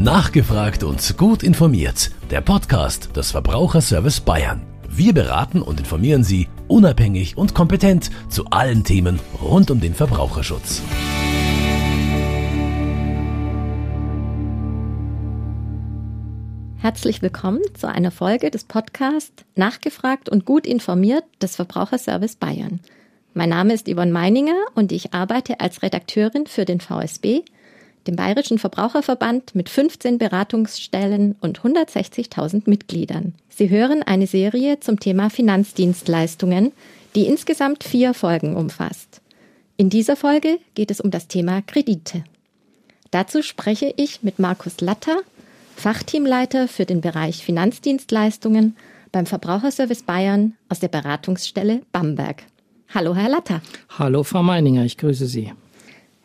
Nachgefragt und gut informiert. Der Podcast des Verbraucherservice Bayern. Wir beraten und informieren Sie unabhängig und kompetent zu allen Themen rund um den Verbraucherschutz. Herzlich willkommen zu einer Folge des Podcasts Nachgefragt und gut informiert des Verbraucherservice Bayern. Mein Name ist Yvonne Meininger und ich arbeite als Redakteurin für den VSB dem Bayerischen Verbraucherverband mit 15 Beratungsstellen und 160.000 Mitgliedern. Sie hören eine Serie zum Thema Finanzdienstleistungen, die insgesamt vier Folgen umfasst. In dieser Folge geht es um das Thema Kredite. Dazu spreche ich mit Markus Latter, Fachteamleiter für den Bereich Finanzdienstleistungen beim Verbraucherservice Bayern aus der Beratungsstelle Bamberg. Hallo, Herr Latter. Hallo, Frau Meininger, ich grüße Sie.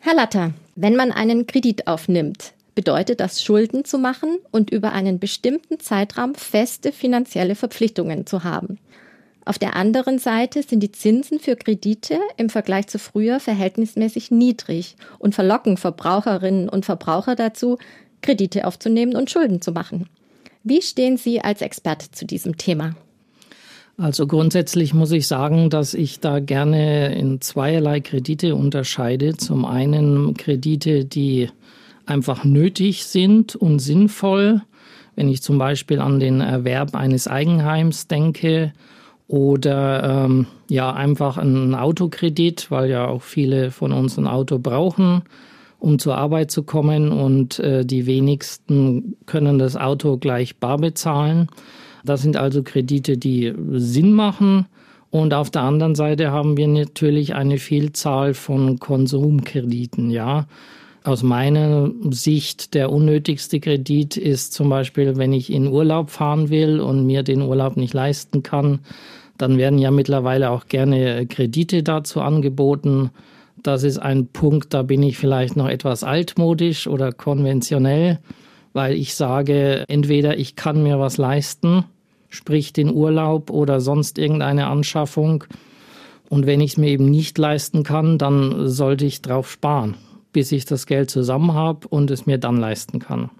Herr Latter, wenn man einen Kredit aufnimmt, bedeutet das Schulden zu machen und über einen bestimmten Zeitraum feste finanzielle Verpflichtungen zu haben. Auf der anderen Seite sind die Zinsen für Kredite im Vergleich zu früher verhältnismäßig niedrig und verlocken Verbraucherinnen und Verbraucher dazu, Kredite aufzunehmen und Schulden zu machen. Wie stehen Sie als Experte zu diesem Thema? Also grundsätzlich muss ich sagen, dass ich da gerne in zweierlei Kredite unterscheide. Zum einen Kredite, die einfach nötig sind und sinnvoll. Wenn ich zum Beispiel an den Erwerb eines Eigenheims denke oder ähm, ja einfach einen Autokredit, weil ja auch viele von uns ein Auto brauchen, um zur Arbeit zu kommen und äh, die wenigsten können das Auto gleich bar bezahlen. Das sind also Kredite, die Sinn machen. Und auf der anderen Seite haben wir natürlich eine Vielzahl von Konsumkrediten, ja. Aus meiner Sicht der unnötigste Kredit ist zum Beispiel, wenn ich in Urlaub fahren will und mir den Urlaub nicht leisten kann, dann werden ja mittlerweile auch gerne Kredite dazu angeboten. Das ist ein Punkt, da bin ich vielleicht noch etwas altmodisch oder konventionell, weil ich sage, entweder ich kann mir was leisten sprich den Urlaub oder sonst irgendeine Anschaffung. Und wenn ich es mir eben nicht leisten kann, dann sollte ich drauf sparen, bis ich das Geld zusammen habe und es mir dann leisten kann.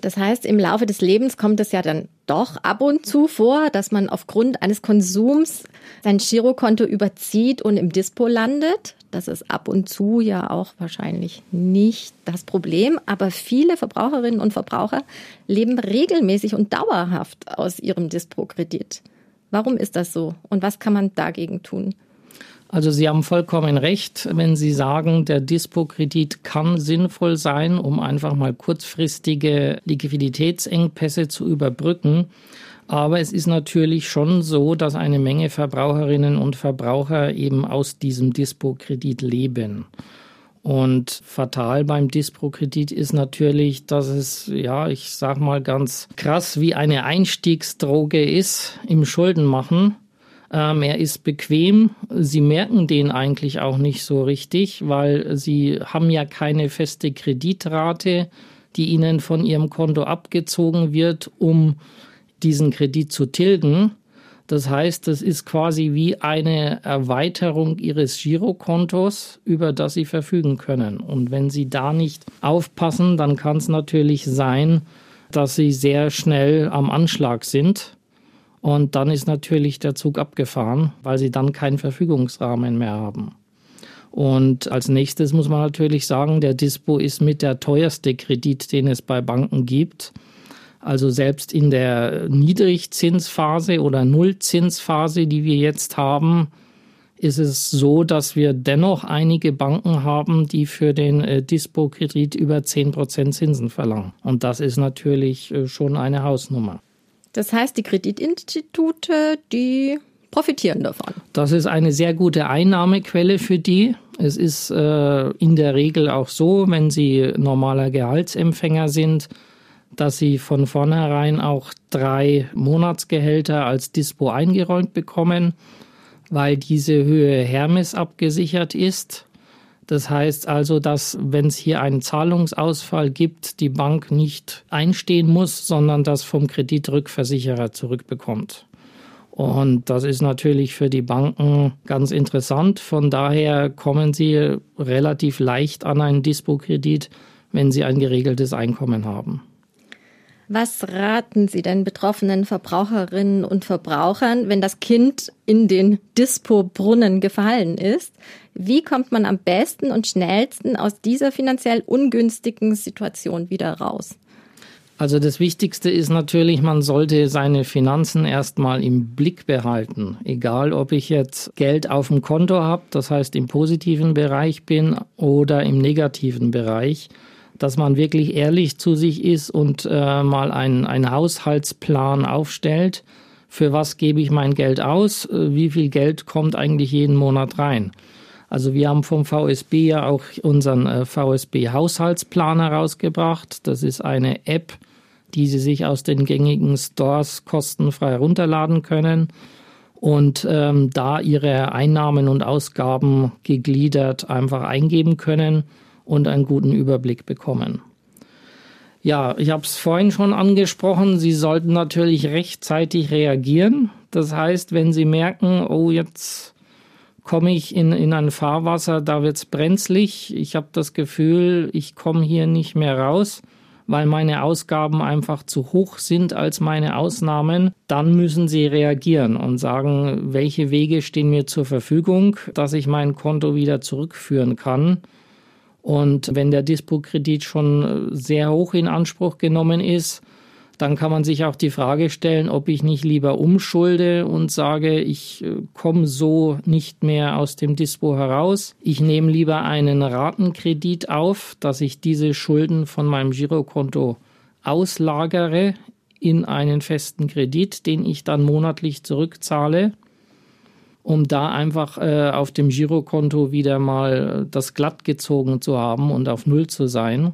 Das heißt, im Laufe des Lebens kommt es ja dann doch ab und zu vor, dass man aufgrund eines Konsums sein Girokonto überzieht und im Dispo landet. Das ist ab und zu ja auch wahrscheinlich nicht das Problem. Aber viele Verbraucherinnen und Verbraucher leben regelmäßig und dauerhaft aus ihrem Dispo-Kredit. Warum ist das so? Und was kann man dagegen tun? Also Sie haben vollkommen recht, wenn Sie sagen, der Dispo-Kredit kann sinnvoll sein, um einfach mal kurzfristige Liquiditätsengpässe zu überbrücken. Aber es ist natürlich schon so, dass eine Menge Verbraucherinnen und Verbraucher eben aus diesem Dispo-Kredit leben. Und fatal beim Dispo-Kredit ist natürlich, dass es, ja, ich sag mal ganz krass, wie eine Einstiegsdroge ist im Schuldenmachen. Ähm, er ist bequem. Sie merken den eigentlich auch nicht so richtig, weil Sie haben ja keine feste Kreditrate, die Ihnen von Ihrem Konto abgezogen wird, um diesen Kredit zu tilgen. Das heißt, das ist quasi wie eine Erweiterung Ihres Girokontos, über das Sie verfügen können. Und wenn Sie da nicht aufpassen, dann kann es natürlich sein, dass Sie sehr schnell am Anschlag sind und dann ist natürlich der Zug abgefahren, weil sie dann keinen Verfügungsrahmen mehr haben. Und als nächstes muss man natürlich sagen, der Dispo ist mit der teuerste Kredit, den es bei Banken gibt. Also selbst in der Niedrigzinsphase oder Nullzinsphase, die wir jetzt haben, ist es so, dass wir dennoch einige Banken haben, die für den äh, Dispo-Kredit über 10% Zinsen verlangen. Und das ist natürlich äh, schon eine Hausnummer. Das heißt, die Kreditinstitute, die profitieren davon. Das ist eine sehr gute Einnahmequelle für die. Es ist äh, in der Regel auch so, wenn sie normaler Gehaltsempfänger sind, dass sie von vornherein auch drei Monatsgehälter als Dispo eingeräumt bekommen, weil diese Höhe Hermes abgesichert ist. Das heißt also, dass wenn es hier einen Zahlungsausfall gibt, die Bank nicht einstehen muss, sondern das vom Kreditrückversicherer zurückbekommt. Und das ist natürlich für die Banken ganz interessant. Von daher kommen sie relativ leicht an einen Dispo-Kredit wenn sie ein geregeltes Einkommen haben. Was raten Sie denn betroffenen Verbraucherinnen und Verbrauchern, wenn das Kind in den Dispo-Brunnen gefallen ist? Wie kommt man am besten und schnellsten aus dieser finanziell ungünstigen Situation wieder raus? Also das Wichtigste ist natürlich, man sollte seine Finanzen erstmal im Blick behalten. Egal, ob ich jetzt Geld auf dem Konto habe, das heißt im positiven Bereich bin oder im negativen Bereich dass man wirklich ehrlich zu sich ist und äh, mal einen, einen Haushaltsplan aufstellt. Für was gebe ich mein Geld aus? Äh, wie viel Geld kommt eigentlich jeden Monat rein? Also wir haben vom VSB ja auch unseren äh, VSB Haushaltsplan herausgebracht. Das ist eine App, die Sie sich aus den gängigen Stores kostenfrei herunterladen können und ähm, da Ihre Einnahmen und Ausgaben gegliedert einfach eingeben können und einen guten Überblick bekommen. Ja, ich habe es vorhin schon angesprochen, Sie sollten natürlich rechtzeitig reagieren. Das heißt, wenn Sie merken, oh, jetzt komme ich in, in ein Fahrwasser, da wird es brenzlig, ich habe das Gefühl, ich komme hier nicht mehr raus, weil meine Ausgaben einfach zu hoch sind als meine Ausnahmen, dann müssen Sie reagieren und sagen, welche Wege stehen mir zur Verfügung, dass ich mein Konto wieder zurückführen kann. Und wenn der Dispo-Kredit schon äh, sehr hoch in Anspruch genommen ist, dann kann man sich auch die Frage stellen, ob ich nicht lieber umschulde und sage, ich äh, komme so nicht mehr aus dem Dispo heraus. Ich nehme lieber einen Ratenkredit auf, dass ich diese Schulden von meinem Girokonto auslagere in einen festen Kredit, den ich dann monatlich zurückzahle um da einfach äh, auf dem Girokonto wieder mal das glatt gezogen zu haben und auf Null zu sein.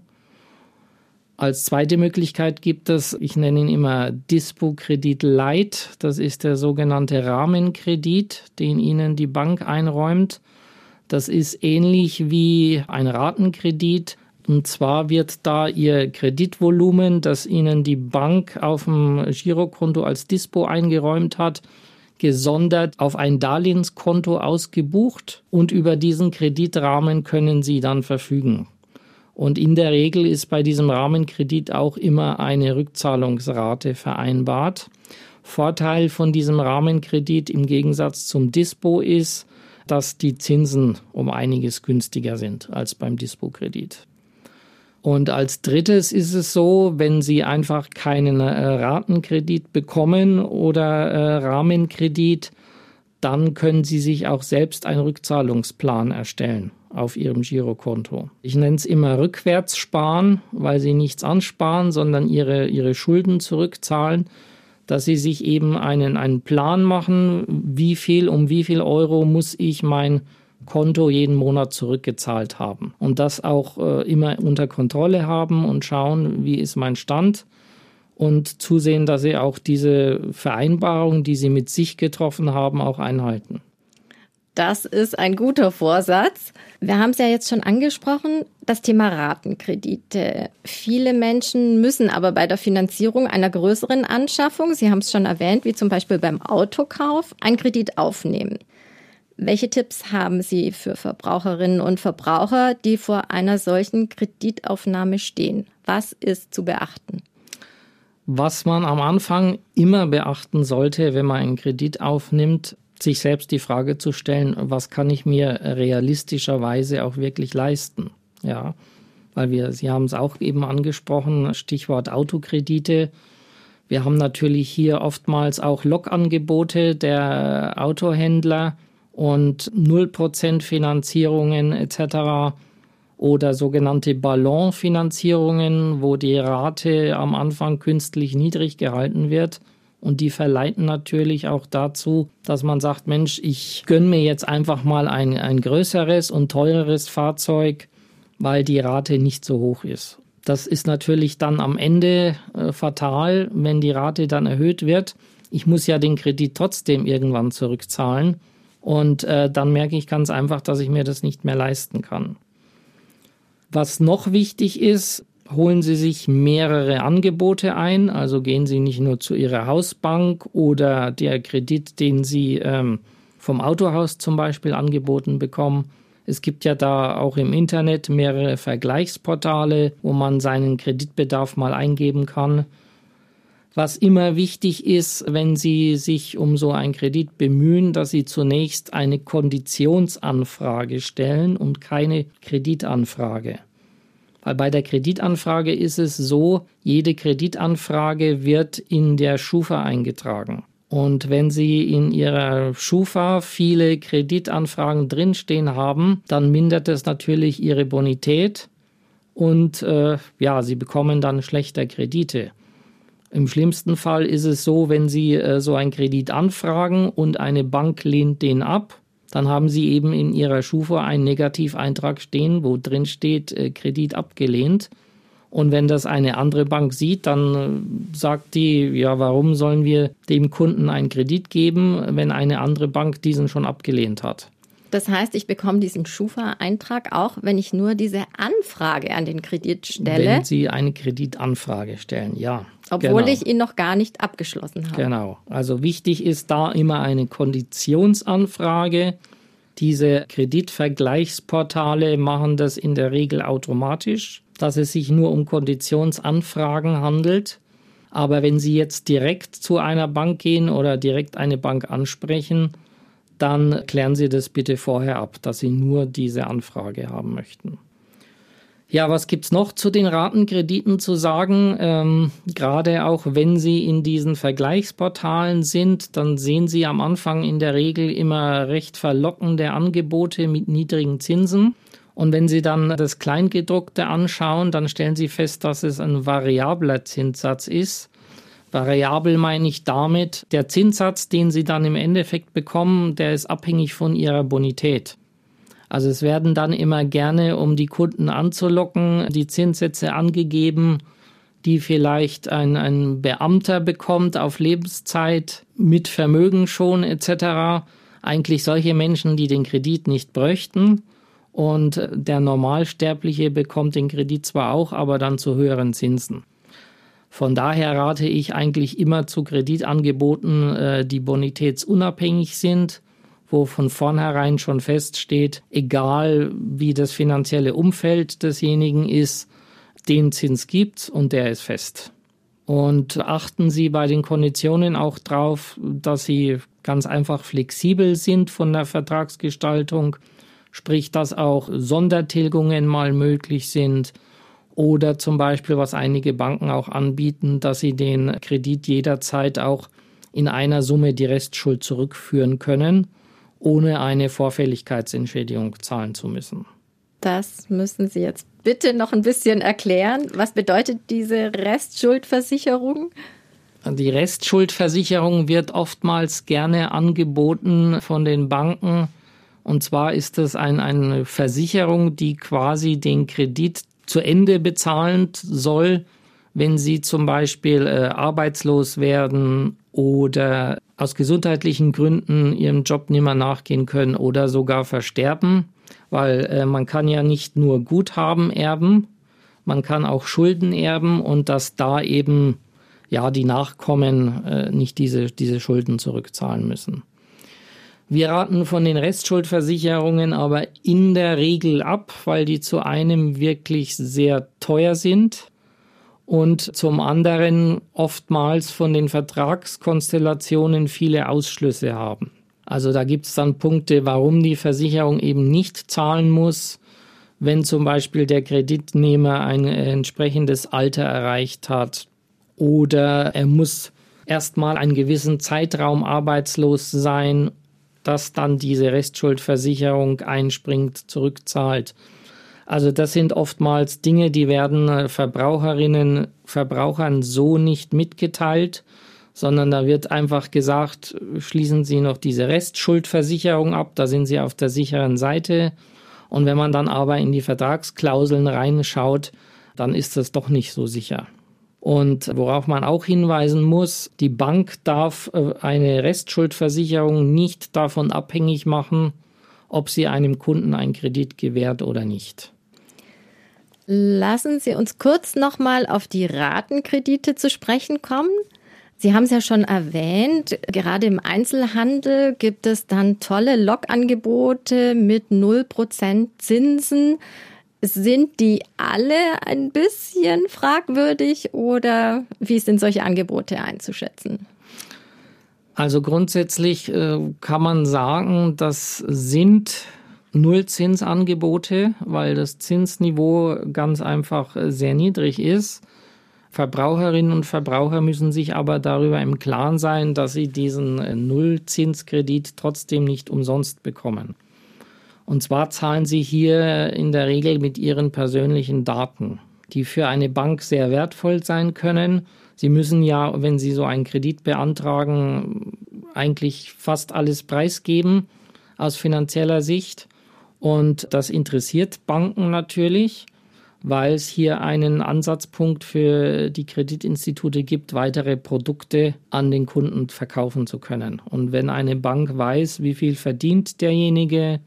Als zweite Möglichkeit gibt es, ich nenne ihn immer Dispo-Kredit Light. Das ist der sogenannte Rahmenkredit, den Ihnen die Bank einräumt. Das ist ähnlich wie ein Ratenkredit. Und zwar wird da Ihr Kreditvolumen, das Ihnen die Bank auf dem Girokonto als Dispo eingeräumt hat, gesondert auf ein Darlehenskonto ausgebucht und über diesen Kreditrahmen können Sie dann verfügen. Und in der Regel ist bei diesem Rahmenkredit auch immer eine Rückzahlungsrate vereinbart. Vorteil von diesem Rahmenkredit im Gegensatz zum Dispo ist, dass die Zinsen um einiges günstiger sind als beim Dispo-Kredit. Und als drittes ist es so, wenn Sie einfach keinen äh, Ratenkredit bekommen oder äh, Rahmenkredit, dann können Sie sich auch selbst einen Rückzahlungsplan erstellen auf Ihrem Girokonto. Ich nenne es immer rückwärts sparen, weil Sie nichts ansparen, sondern Ihre, Ihre Schulden zurückzahlen, dass Sie sich eben einen, einen Plan machen, wie viel, um wie viel Euro muss ich mein Konto jeden Monat zurückgezahlt haben und das auch äh, immer unter Kontrolle haben und schauen, wie ist mein Stand und zusehen, dass sie auch diese Vereinbarung, die sie mit sich getroffen haben, auch einhalten. Das ist ein guter Vorsatz. Wir haben es ja jetzt schon angesprochen, das Thema Ratenkredite. Viele Menschen müssen aber bei der Finanzierung einer größeren Anschaffung, Sie haben es schon erwähnt, wie zum Beispiel beim Autokauf, einen Kredit aufnehmen. Welche Tipps haben Sie für Verbraucherinnen und Verbraucher, die vor einer solchen Kreditaufnahme stehen? Was ist zu beachten? Was man am Anfang immer beachten sollte, wenn man einen Kredit aufnimmt, sich selbst die Frage zu stellen, was kann ich mir realistischerweise auch wirklich leisten? Ja, weil wir, Sie haben es auch eben angesprochen, Stichwort Autokredite. Wir haben natürlich hier oftmals auch Lokangebote der Autohändler, und 0% Finanzierungen etc. oder sogenannte Ballonfinanzierungen, wo die Rate am Anfang künstlich niedrig gehalten wird. Und die verleiten natürlich auch dazu, dass man sagt, Mensch, ich gönne mir jetzt einfach mal ein, ein größeres und teureres Fahrzeug, weil die Rate nicht so hoch ist. Das ist natürlich dann am Ende äh, fatal, wenn die Rate dann erhöht wird. Ich muss ja den Kredit trotzdem irgendwann zurückzahlen. Und äh, dann merke ich ganz einfach, dass ich mir das nicht mehr leisten kann. Was noch wichtig ist, holen Sie sich mehrere Angebote ein. Also gehen Sie nicht nur zu Ihrer Hausbank oder der Kredit, den Sie ähm, vom Autohaus zum Beispiel angeboten bekommen. Es gibt ja da auch im Internet mehrere Vergleichsportale, wo man seinen Kreditbedarf mal eingeben kann. Was immer wichtig ist, wenn Sie sich um so einen Kredit bemühen, dass Sie zunächst eine Konditionsanfrage stellen und keine Kreditanfrage. Weil bei der Kreditanfrage ist es so, jede Kreditanfrage wird in der Schufa eingetragen. Und wenn Sie in Ihrer Schufa viele Kreditanfragen drinstehen haben, dann mindert es natürlich Ihre Bonität und äh, ja, Sie bekommen dann schlechter Kredite. Im schlimmsten Fall ist es so, wenn Sie äh, so einen Kredit anfragen und eine Bank lehnt den ab, dann haben Sie eben in Ihrer Schufa einen Negativeintrag stehen, wo drin steht äh, Kredit abgelehnt. Und wenn das eine andere Bank sieht, dann äh, sagt die, ja, warum sollen wir dem Kunden einen Kredit geben, wenn eine andere Bank diesen schon abgelehnt hat? Das heißt, ich bekomme diesen Schufa-Eintrag auch, wenn ich nur diese Anfrage an den Kredit stelle. Wenn Sie eine Kreditanfrage stellen, ja. Obwohl genau. ich ihn noch gar nicht abgeschlossen habe. Genau. Also wichtig ist da immer eine Konditionsanfrage. Diese Kreditvergleichsportale machen das in der Regel automatisch dass es sich nur um Konditionsanfragen handelt. Aber wenn Sie jetzt direkt zu einer Bank gehen oder direkt eine Bank ansprechen, dann klären Sie das bitte vorher ab, dass Sie nur diese Anfrage haben möchten. Ja, was gibt es noch zu den Ratenkrediten zu sagen? Ähm, Gerade auch wenn Sie in diesen Vergleichsportalen sind, dann sehen Sie am Anfang in der Regel immer recht verlockende Angebote mit niedrigen Zinsen. Und wenn Sie dann das Kleingedruckte anschauen, dann stellen Sie fest, dass es ein variabler Zinssatz ist. Variabel meine ich damit, der Zinssatz, den Sie dann im Endeffekt bekommen, der ist abhängig von Ihrer Bonität. Also es werden dann immer gerne, um die Kunden anzulocken, die Zinssätze angegeben, die vielleicht ein, ein Beamter bekommt auf Lebenszeit mit Vermögen schon etc. Eigentlich solche Menschen, die den Kredit nicht bräuchten und der Normalsterbliche bekommt den Kredit zwar auch, aber dann zu höheren Zinsen. Von daher rate ich eigentlich immer zu Kreditangeboten, äh, die bonitätsunabhängig sind, wo von vornherein schon feststeht, egal wie das finanzielle Umfeld desjenigen ist, den Zins gibt und der ist fest. Und achten Sie bei den Konditionen auch darauf, dass sie ganz einfach flexibel sind von der Vertragsgestaltung sprich, dass auch Sondertilgungen mal möglich sind oder zum Beispiel, was einige Banken auch anbieten, dass sie den Kredit jederzeit auch in einer Summe die Restschuld zurückführen können, ohne eine Vorfälligkeitsentschädigung zahlen zu müssen. Das müssen Sie jetzt bitte noch ein bisschen erklären. Was bedeutet diese Restschuldversicherung? Die Restschuldversicherung wird oftmals gerne angeboten von den Banken und zwar ist es ein, eine Versicherung, die quasi den Kredit zu Ende bezahlen soll, wenn Sie zum Beispiel äh, arbeitslos werden oder aus gesundheitlichen Gründen Ihrem Job nicht mehr nachgehen können oder sogar versterben, weil äh, man kann ja nicht nur Guthaben erben, man kann auch Schulden erben und dass da eben ja die Nachkommen äh, nicht diese, diese Schulden zurückzahlen müssen. Wir raten von den Restschuldversicherungen aber in der Regel ab, weil die zu einem wirklich sehr teuer sind und zum anderen oftmals von den Vertragskonstellationen viele Ausschlüsse haben. Also da gibt es dann Punkte, warum die Versicherung eben nicht zahlen muss, wenn zum Beispiel der Kreditnehmer ein entsprechendes Alter erreicht hat oder er muss erstmal einen gewissen Zeitraum arbeitslos sein dass dann diese Restschuldversicherung einspringt, zurückzahlt. Also das sind oftmals Dinge, die werden äh, Verbraucherinnen, Verbrauchern so nicht mitgeteilt, sondern da wird einfach gesagt, schließen Sie noch diese Restschuldversicherung ab, da sind Sie auf der sicheren Seite. Und wenn man dann aber in die Vertragsklauseln reinschaut, dann ist das doch nicht so sicher. Und worauf man auch hinweisen muss, die Bank darf äh, eine Restschuldversicherung nicht davon abhängig machen, ob sie einem Kunden einen Kredit gewährt oder nicht. Lassen Sie uns kurz nochmal auf die Ratenkredite zu sprechen kommen. Sie haben es ja schon erwähnt, gerade im Einzelhandel gibt es dann tolle Lokangebote mit 0% Zinsen. Sind die alle ein bisschen fragwürdig oder wie sind solche Angebote einzuschätzen? Also grundsätzlich äh, kann man sagen, das sind Nullzinsangebote, weil das Zinsniveau ganz einfach äh, sehr niedrig ist. Verbraucherinnen und Verbraucher müssen sich aber darüber im Klaren sein, dass sie diesen äh, Nullzinskredit trotzdem nicht umsonst bekommen. Und zwar zahlen sie hier in der Regel mit ihren persönlichen Daten, die für eine Bank sehr wertvoll sein können. Sie müssen ja, wenn sie so einen Kredit beantragen, eigentlich fast alles preisgeben aus finanzieller Sicht. Und das interessiert Banken natürlich weil es hier einen Ansatzpunkt für die Kreditinstitute gibt, weitere Produkte an den Kunden verkaufen zu können. Und wenn eine Bank weiß, wie viel verdient derjenige,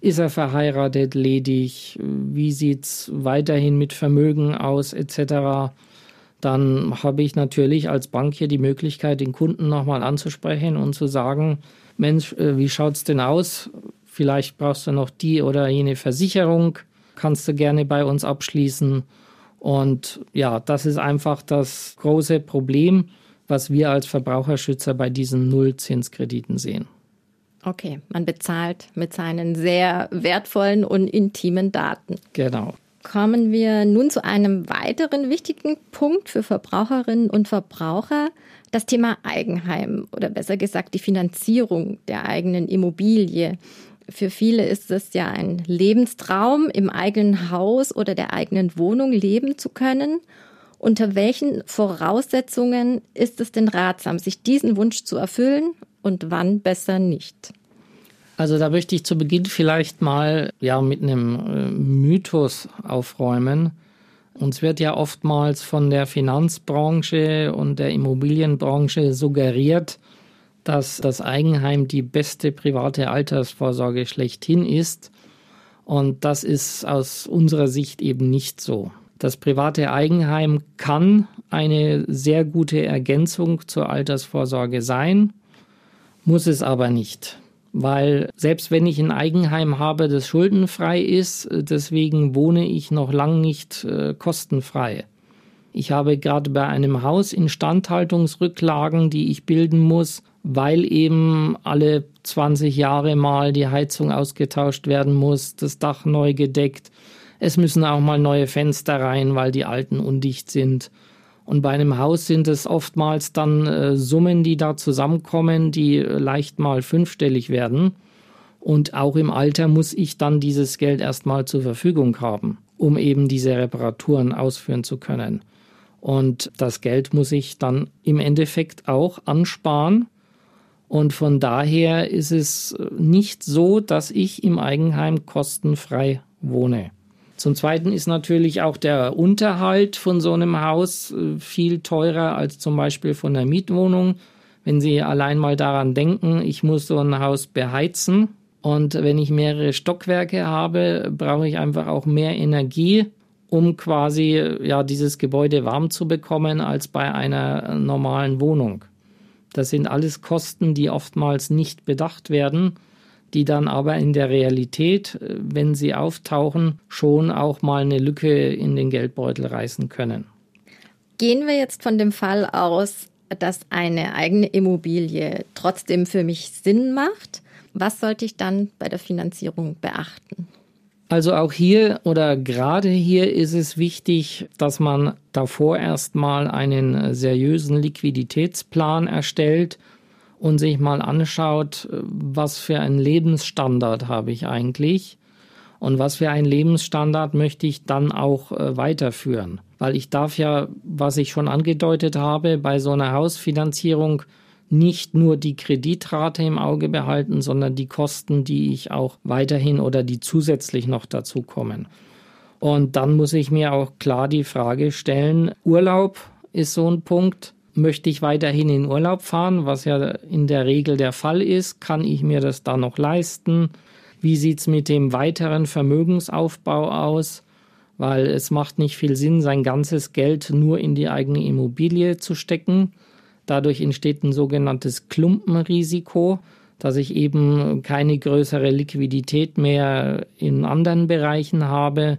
ist er verheiratet, ledig, wie sieht es weiterhin mit Vermögen aus, etc., dann habe ich natürlich als Bank hier die Möglichkeit, den Kunden nochmal anzusprechen und zu sagen, Mensch, äh, wie schaut es denn aus? Vielleicht brauchst du noch die oder jene Versicherung kannst du gerne bei uns abschließen. Und ja, das ist einfach das große Problem, was wir als Verbraucherschützer bei diesen Nullzinskrediten sehen. Okay, man bezahlt mit seinen sehr wertvollen und intimen Daten. Genau. Kommen wir nun zu einem weiteren wichtigen Punkt für Verbraucherinnen und Verbraucher, das Thema Eigenheim oder besser gesagt die Finanzierung der eigenen Immobilie. Für viele ist es ja ein Lebenstraum, im eigenen Haus oder der eigenen Wohnung leben zu können. Unter welchen Voraussetzungen ist es denn ratsam, sich diesen Wunsch zu erfüllen und wann besser nicht? Also da möchte ich zu Beginn vielleicht mal ja mit einem äh, Mythos aufräumen. Uns wird ja oftmals von der Finanzbranche und der Immobilienbranche suggeriert, dass das Eigenheim die beste private Altersvorsorge schlechthin ist. Und das ist aus unserer Sicht eben nicht so. Das private Eigenheim kann eine sehr gute Ergänzung zur Altersvorsorge sein, muss es aber nicht. Weil selbst wenn ich ein Eigenheim habe, das schuldenfrei ist, deswegen wohne ich noch lang nicht äh, kostenfrei. Ich habe gerade bei einem Haus Instandhaltungsrücklagen, die ich bilden muss, weil eben alle 20 Jahre mal die Heizung ausgetauscht werden muss, das Dach neu gedeckt. Es müssen auch mal neue Fenster rein, weil die alten undicht sind. Und bei einem Haus sind es oftmals dann äh, Summen, die da zusammenkommen, die äh, leicht mal fünfstellig werden. Und auch im Alter muss ich dann dieses Geld erstmal zur Verfügung haben, um eben diese Reparaturen ausführen zu können. Und das Geld muss ich dann im Endeffekt auch ansparen, und von daher ist es nicht so, dass ich im Eigenheim kostenfrei wohne. Zum Zweiten ist natürlich auch der Unterhalt von so einem Haus äh, viel teurer als zum Beispiel von der Mietwohnung. Wenn Sie allein mal daran denken, ich muss so ein Haus beheizen und wenn ich mehrere Stockwerke habe, brauche ich einfach auch mehr Energie, um quasi ja dieses Gebäude warm zu bekommen als bei einer normalen Wohnung. Das sind alles Kosten, die oftmals nicht bedacht werden, die dann aber in der Realität, äh, wenn sie auftauchen, schon auch mal eine Lücke in den Geldbeutel reißen können. Gehen wir jetzt von dem Fall aus, dass eine eigene Immobilie trotzdem für mich Sinn macht. Was sollte ich dann bei der Finanzierung beachten? Also auch hier oder gerade hier ist es wichtig, dass man davor erstmal einen seriösen Liquiditätsplan erstellt und sich mal anschaut, was für einen Lebensstandard habe ich eigentlich und was für einen Lebensstandard möchte ich dann auch äh, weiterführen. Weil ich darf ja, was ich schon angedeutet habe, bei so einer Hausfinanzierung nicht nur die Kreditrate im Auge behalten, sondern die Kosten, die ich auch weiterhin oder die zusätzlich noch dazu kommen. Und dann muss ich mir auch klar die Frage stellen, Urlaub ist so ein Punkt. Möchte ich weiterhin in Urlaub fahren, was ja in der Regel der Fall ist? Kann ich mir das da noch leisten? Wie sieht es mit dem weiteren Vermögensaufbau aus? Weil es macht nicht viel Sinn, sein ganzes Geld nur in die eigene Immobilie zu stecken Dadurch entsteht ein sogenanntes Klumpenrisiko, dass ich eben keine größere Liquidität mehr in anderen Bereichen habe.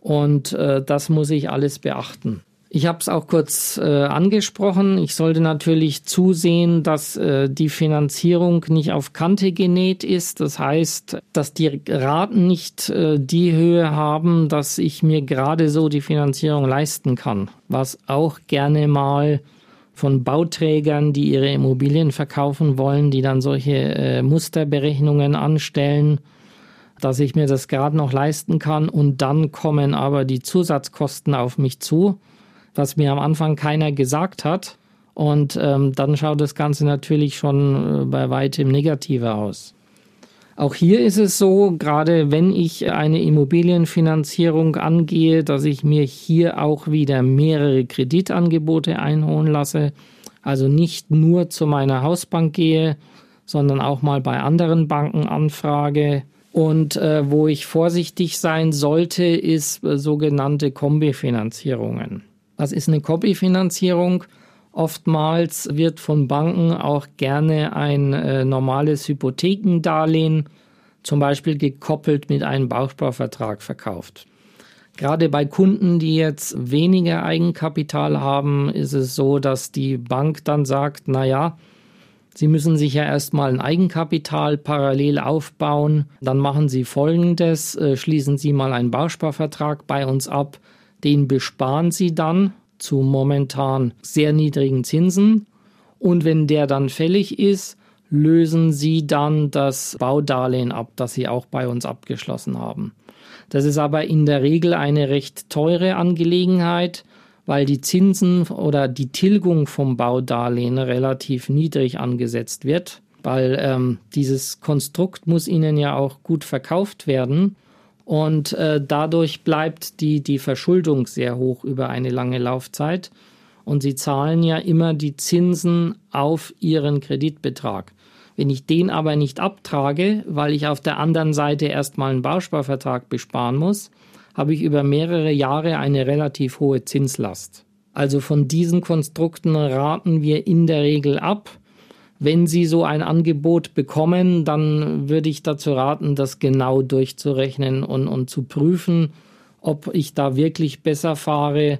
Und äh, das muss ich alles beachten. Ich habe es auch kurz äh, angesprochen. Ich sollte natürlich zusehen, dass äh, die Finanzierung nicht auf Kante genäht ist. Das heißt, dass die Raten nicht äh, die Höhe haben, dass ich mir gerade so die Finanzierung leisten kann. Was auch gerne mal von Bauträgern, die ihre Immobilien verkaufen wollen, die dann solche äh, Musterberechnungen anstellen, dass ich mir das gerade noch leisten kann und dann kommen aber die Zusatzkosten auf mich zu, was mir am Anfang keiner gesagt hat. Und ähm, dann schaut das Ganze natürlich schon äh, bei weitem negativer aus. Auch hier ist es so, gerade wenn ich eine Immobilienfinanzierung angehe, dass ich mir hier auch wieder mehrere Kreditangebote einholen lasse. Also nicht nur zu meiner Hausbank gehe, sondern auch mal bei anderen Banken anfrage. Und äh, wo ich vorsichtig sein sollte, ist äh, sogenannte Kombifinanzierungen. Was ist eine Kombifinanzierung? Oftmals wird von Banken auch gerne ein äh, normales Hypothekendarlehen, zum Beispiel gekoppelt mit einem Bausparvertrag verkauft. Gerade bei Kunden, die jetzt weniger Eigenkapital haben, ist es so, dass die Bank dann sagt, na ja, Sie müssen sich ja erstmal ein Eigenkapital parallel aufbauen. Dann machen Sie Folgendes, äh, schließen Sie mal einen Bausparvertrag bei uns ab. Den besparen Sie dann zu momentan sehr niedrigen Zinsen. Und wenn der dann fällig ist, lösen Sie dann das Baudarlehen ab, das Sie auch bei uns abgeschlossen haben. Das ist aber in der Regel eine recht teure Angelegenheit, weil die Zinsen oder die Tilgung vom Baudarlehen relativ niedrig angesetzt wird, weil ähm, dieses Konstrukt muss Ihnen ja auch gut verkauft werden. Und äh, dadurch bleibt die, die Verschuldung sehr hoch über eine lange Laufzeit. Und sie zahlen ja immer die Zinsen auf ihren Kreditbetrag. Wenn ich den aber nicht abtrage, weil ich auf der anderen Seite erstmal einen Bausparvertrag besparen muss, habe ich über mehrere Jahre eine relativ hohe Zinslast. Also von diesen Konstrukten raten wir in der Regel ab. Wenn Sie so ein Angebot bekommen, dann würde ich dazu raten, das genau durchzurechnen und, und zu prüfen, ob ich da wirklich besser fahre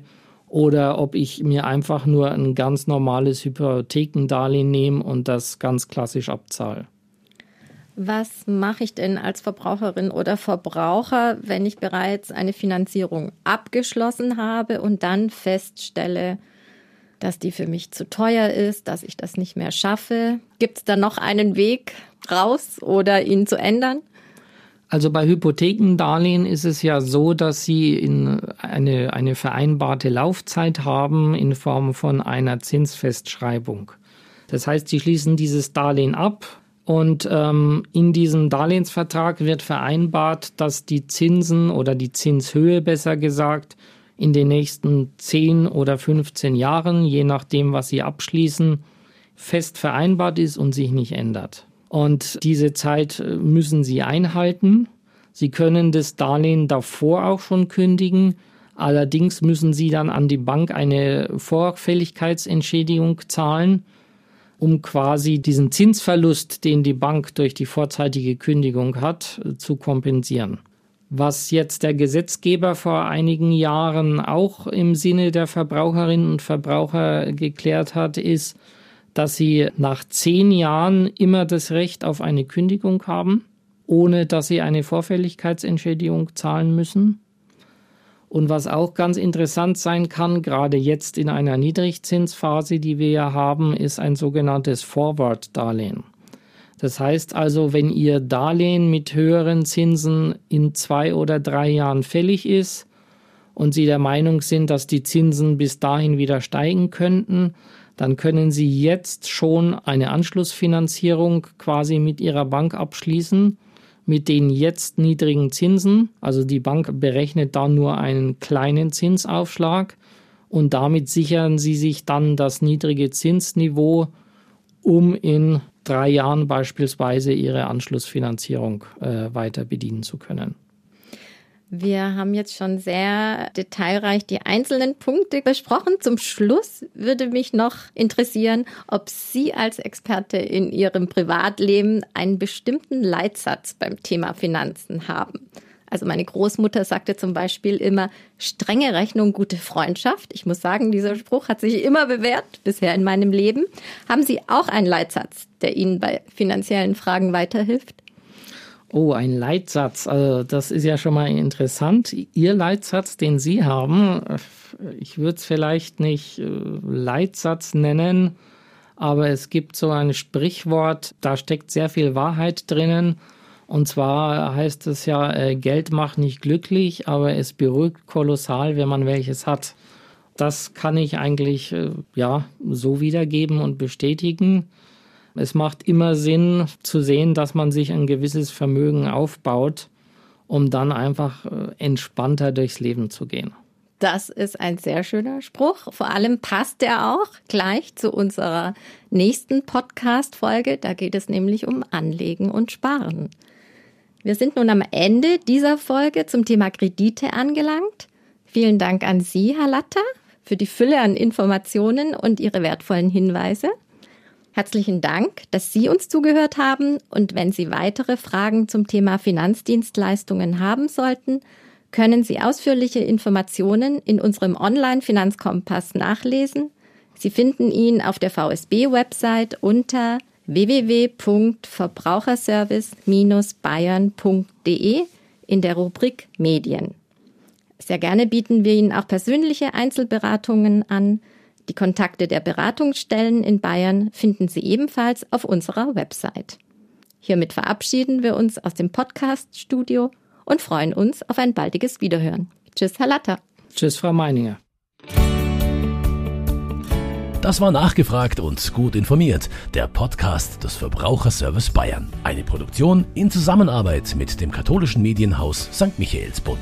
oder ob ich mir einfach nur ein ganz normales Hypothekendarlehen nehme und das ganz klassisch abzahle. Was mache ich denn als Verbraucherin oder Verbraucher, wenn ich bereits eine Finanzierung abgeschlossen habe und dann feststelle, dass die für mich zu teuer ist, dass ich das nicht mehr schaffe. Gibt es da noch einen Weg raus oder ihn zu ändern? Also bei Hypothekendarlehen ist es ja so, dass sie in eine, eine vereinbarte Laufzeit haben in Form von einer Zinsfestschreibung. Das heißt, sie schließen dieses Darlehen ab und ähm, in diesem Darlehensvertrag wird vereinbart, dass die Zinsen oder die Zinshöhe besser gesagt in den nächsten 10 oder 15 Jahren, je nachdem, was sie abschließen, fest vereinbart ist und sich nicht ändert. Und diese Zeit äh, müssen sie einhalten. Sie können das Darlehen davor auch schon kündigen. Allerdings müssen sie dann an die Bank eine Vorfälligkeitsentschädigung zahlen, um quasi diesen Zinsverlust, den die Bank durch die vorzeitige Kündigung hat, äh, zu kompensieren. Was jetzt der Gesetzgeber vor einigen Jahren auch im Sinne der Verbraucherinnen und Verbraucher geklärt hat, ist, dass sie nach zehn Jahren immer das Recht auf eine Kündigung haben, ohne dass sie eine Vorfälligkeitsentschädigung zahlen müssen. Und was auch ganz interessant sein kann, gerade jetzt in einer Niedrigzinsphase, die wir ja haben, ist ein sogenanntes Forward-Darlehen. Das heißt also, wenn Ihr Darlehen mit höheren Zinsen in zwei oder drei Jahren fällig ist und Sie der Meinung sind, dass die Zinsen bis dahin wieder steigen könnten, dann können Sie jetzt schon eine Anschlussfinanzierung quasi mit Ihrer Bank abschließen mit den jetzt niedrigen Zinsen. Also die Bank berechnet dann nur einen kleinen Zinsaufschlag und damit sichern Sie sich dann das niedrige Zinsniveau, um in drei Jahren beispielsweise ihre Anschlussfinanzierung äh, weiter bedienen zu können. Wir haben jetzt schon sehr detailreich die einzelnen Punkte besprochen. Zum Schluss würde mich noch interessieren, ob Sie als Experte in Ihrem Privatleben einen bestimmten Leitsatz beim Thema Finanzen haben. Also meine Großmutter sagte zum Beispiel immer, strenge Rechnung, gute Freundschaft. Ich muss sagen, dieser Spruch hat sich immer bewährt bisher in meinem Leben. Haben Sie auch einen Leitsatz, der Ihnen bei finanziellen Fragen weiterhilft? Oh, ein Leitsatz. Also das ist ja schon mal interessant. Ihr Leitsatz, den Sie haben, ich würde es vielleicht nicht äh, Leitsatz nennen, aber es gibt so ein Sprichwort, da steckt sehr viel Wahrheit drinnen. Und zwar heißt es ja, äh, Geld macht nicht glücklich, aber es beruhigt kolossal, wenn man welches hat. Das kann ich eigentlich äh, ja so wiedergeben und bestätigen. Es macht immer Sinn zu sehen, dass man sich ein gewisses Vermögen aufbaut, um dann einfach äh, entspannter durchs Leben zu gehen. Das ist ein sehr schöner Spruch. Vor allem passt er auch gleich zu unserer nächsten Podcast-Folge. Da geht es nämlich um Anlegen und Sparen. Wir sind nun am Ende dieser Folge zum Thema Kredite angelangt. Vielen Dank an Sie, Herr Latter, für die Fülle an Informationen und Ihre wertvollen Hinweise. Herzlichen Dank, dass Sie uns zugehört haben und wenn Sie weitere Fragen zum Thema Finanzdienstleistungen haben sollten, können Sie ausführliche Informationen in unserem Online-Finanzkompass nachlesen. Sie finden ihn auf der VSB-Website unter www.verbraucherservice-bayern.de in der Rubrik Medien. Sehr gerne bieten wir Ihnen auch persönliche Einzelberatungen an. Die Kontakte der Beratungsstellen in Bayern finden Sie ebenfalls auf unserer Website. Hiermit verabschieden wir uns aus dem Podcast-Studio und freuen uns auf ein baldiges Wiederhören. Tschüss, Herr Latter. Tschüss, Frau Meininger. Das war nachgefragt und gut informiert. Der Podcast des Verbraucherservice Bayern. Eine Produktion in Zusammenarbeit mit dem katholischen Medienhaus St. Michaelsbund.